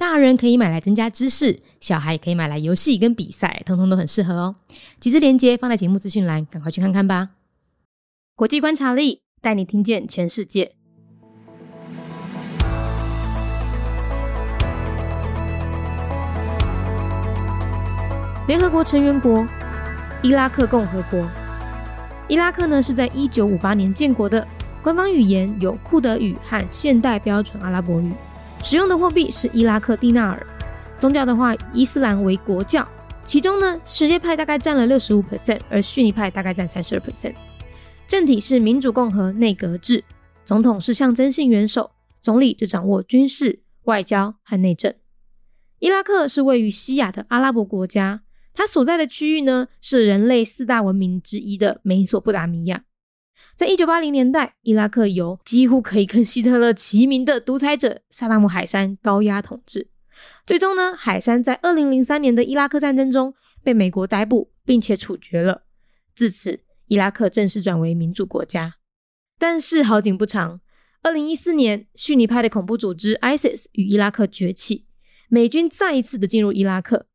大人可以买来增加知识，小孩也可以买来游戏跟比赛，通通都很适合哦。几支链接放在节目资讯栏，赶快去看看吧。国际观察力带你听见全世界。联合国成员国伊拉克共和国，伊拉克呢是在一九五八年建国的，官方语言有库德语和现代标准阿拉伯语。使用的货币是伊拉克蒂纳尔，宗教的话，伊斯兰为国教，其中呢，什叶派大概占了六十五 percent，而逊尼派大概占三十二 percent。政体是民主共和内阁制，总统是象征性元首，总理就掌握军事、外交和内政。伊拉克是位于西亚的阿拉伯国家，它所在的区域呢，是人类四大文明之一的美索不达米亚。在一九八零年代，伊拉克由几乎可以跟希特勒齐名的独裁者萨达姆海山高压统治。最终呢，海山在二零零三年的伊拉克战争中被美国逮捕，并且处决了。自此，伊拉克正式转为民主国家。但是好景不长，二零一四年，逊尼派的恐怖组织 ISIS 与伊拉克崛起，美军再一次的进入伊拉克。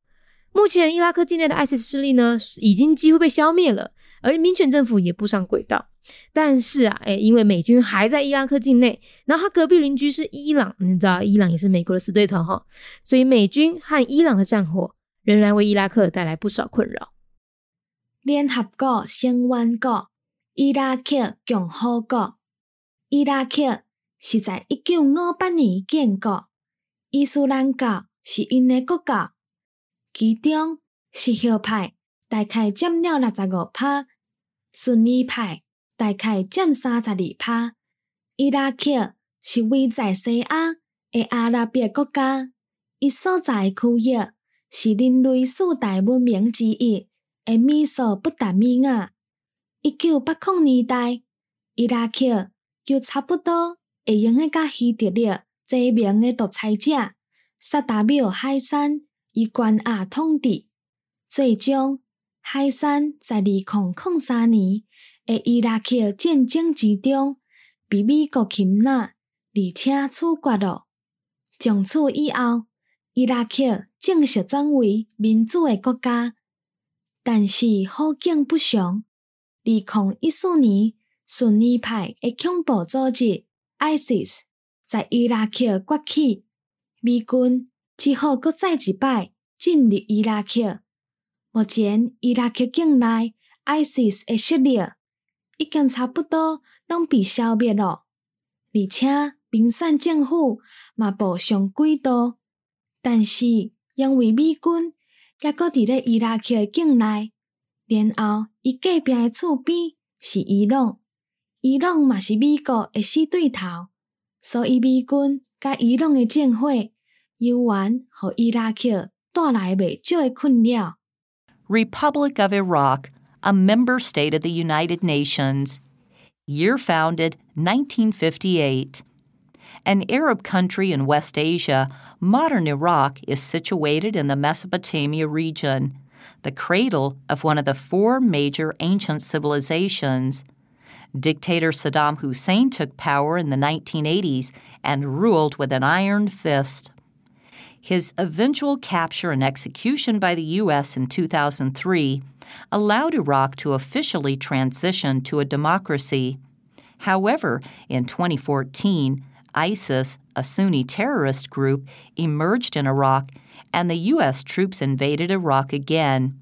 目前，伊拉克境内的 ISIS 势力呢，已经几乎被消灭了，而民选政府也步上轨道。但是啊，哎，因为美军还在伊拉克境内，然后他隔壁邻居是伊朗，你知道，伊朗也是美国的死对头哈，所以美军和伊朗的战火仍然为伊拉克带来不少困扰。联合国成员国伊拉克共和国，伊拉克是在一九五八年建国，伊斯兰教是因的国教，其中什叶派大概占了六十五趴，逊尼派。大概占三十二趴。伊拉克是位在西亚的阿拉伯国家，伊所在区域是人类四大文明之一的美索不达米亚。一九八零年代，伊拉克就差不多会用个甲希特勒齐名的独裁者萨达姆海山以关押统治，最终海山在二零零三年。在伊拉克战争之中被美国擒拿，而且处决了。从此以后，伊拉克正式转为民主的国家。但是好景不长，二零一四年，逊尼派的恐怖组织 ISIS 在伊拉克崛起，美军只好搁再一摆进入伊拉克。目前，伊拉克境内 ISIS 的势力。已经差不多拢被消灭了，而且民选政府嘛步上轨道，但是因为美军抑搁伫咧伊拉克境内，然后伊隔壁诶厝边是伊朗，伊朗嘛是美国诶死对头，所以美军甲伊朗诶战火，犹原互伊拉克带来未少诶困扰。Republic of Iraq. A member state of the United Nations. Year founded 1958. An Arab country in West Asia, modern Iraq is situated in the Mesopotamia region, the cradle of one of the four major ancient civilizations. Dictator Saddam Hussein took power in the 1980s and ruled with an iron fist. His eventual capture and execution by the U.S. in 2003 allowed Iraq to officially transition to a democracy. However, in 2014, ISIS, a Sunni terrorist group, emerged in Iraq and the U.S. troops invaded Iraq again.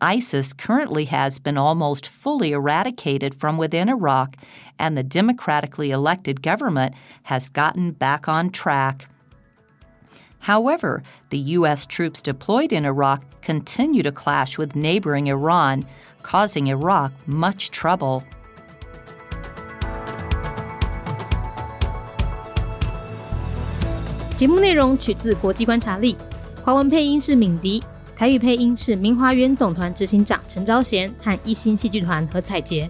ISIS currently has been almost fully eradicated from within Iraq, and the democratically elected government has gotten back on track. However, the U.S. troops deployed in Iraq continue to clash with neighboring Iran, causing Iraq much trouble. 节目内容取自国际观察力，华文配音是敏迪， 台语配音是明华园总团执行长陈昭贤和一星戏剧团何彩杰。